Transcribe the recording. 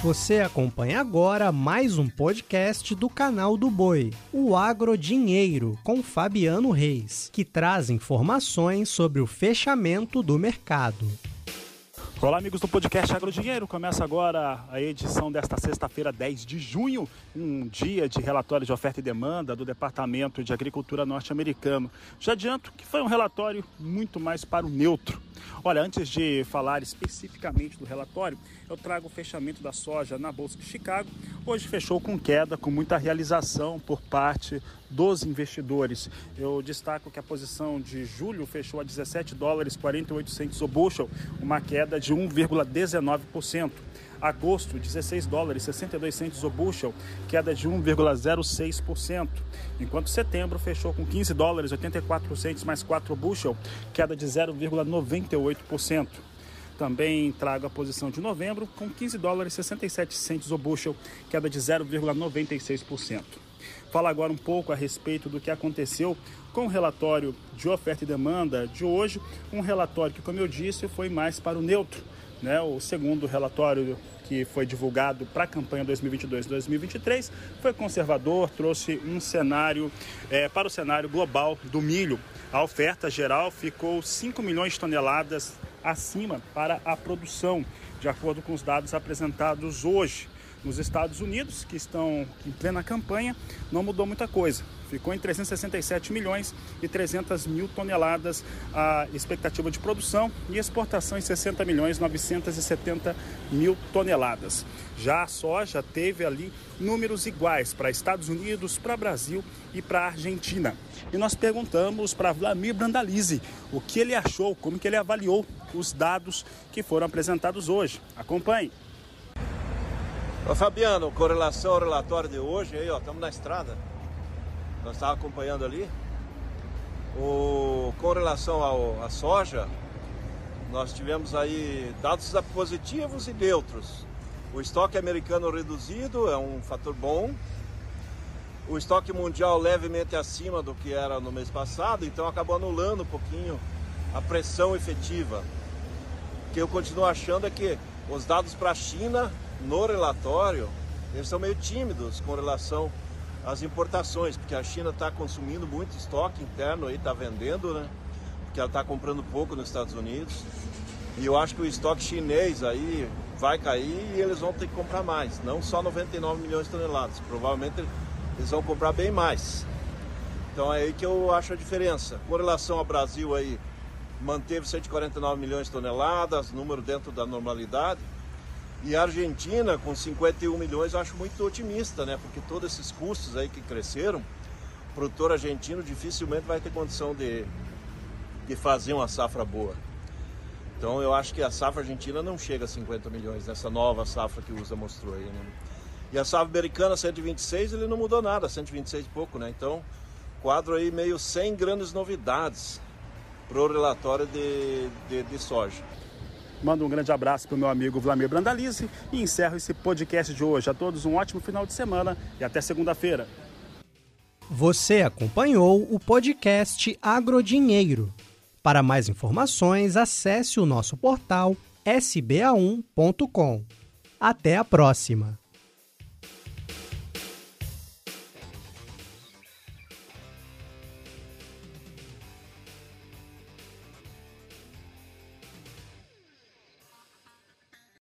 Você acompanha agora mais um podcast do canal do Boi, o Agro Dinheiro, com Fabiano Reis, que traz informações sobre o fechamento do mercado. Olá, amigos do podcast Agro Dinheiro. Começa agora a edição desta sexta-feira, 10 de junho, um dia de relatório de oferta e demanda do Departamento de Agricultura norte-americano. Já adianto que foi um relatório muito mais para o neutro. Olha, antes de falar especificamente do relatório, eu trago o fechamento da soja na Bolsa de Chicago. Hoje fechou com queda, com muita realização por parte dos investidores. Eu destaco que a posição de julho fechou a 17 dólares 48 centos o bushel, uma queda de 1,19% agosto 16 dólares 62 centos o bushel, queda de 1,06%, enquanto setembro fechou com 15 dólares 84 centos mais 4 bushel, queda de 0,98%. Também trago a posição de novembro com 15 dólares 67 centos o bushel, queda de 0,96%. Fala agora um pouco a respeito do que aconteceu com o relatório de oferta e demanda de hoje, um relatório que, como eu disse, foi mais para o neutro né? O segundo relatório que foi divulgado para a campanha 2022-2023 foi conservador, trouxe um cenário é, para o cenário global do milho. A oferta geral ficou 5 milhões de toneladas acima para a produção, de acordo com os dados apresentados hoje. Nos Estados Unidos, que estão em plena campanha, não mudou muita coisa. Ficou em 367 milhões e 300 mil toneladas a expectativa de produção e exportação em 60 milhões 970 mil toneladas. Já a soja teve ali números iguais para Estados Unidos, para Brasil e para Argentina. E nós perguntamos para Vladimir Brandalize o que ele achou, como que ele avaliou os dados que foram apresentados hoje. Acompanhe. Ô Fabiano, com relação ao relatório de hoje, aí ó, estamos na estrada. Nós estávamos acompanhando ali. O, com relação ao, à soja, nós tivemos aí dados positivos e neutros. O estoque americano reduzido é um fator bom. O estoque mundial levemente acima do que era no mês passado, então acabou anulando um pouquinho a pressão efetiva. Que eu continuo achando é que os dados para a China no relatório, eles são meio tímidos com relação às importações, porque a China está consumindo muito estoque interno aí, está vendendo, né? Porque ela está comprando pouco nos Estados Unidos. E eu acho que o estoque chinês aí vai cair e eles vão ter que comprar mais, não só 99 milhões de toneladas, provavelmente eles vão comprar bem mais. Então é aí que eu acho a diferença. Com relação ao Brasil aí, manteve 149 milhões de toneladas, número dentro da normalidade. E a Argentina, com 51 milhões, eu acho muito otimista, né? Porque todos esses custos aí que cresceram, o produtor argentino dificilmente vai ter condição de, de fazer uma safra boa. Então eu acho que a safra argentina não chega a 50 milhões nessa nova safra que o USA mostrou aí, né? E a safra americana 126, ele não mudou nada, 126 e pouco, né? Então, quadro aí meio sem grandes novidades para o relatório de, de, de soja. Mando um grande abraço para o meu amigo Vlamir Brandalize e encerro esse podcast de hoje. A todos um ótimo final de semana e até segunda-feira. Você acompanhou o podcast Agrodinheiro. Para mais informações, acesse o nosso portal sba1.com. Até a próxima!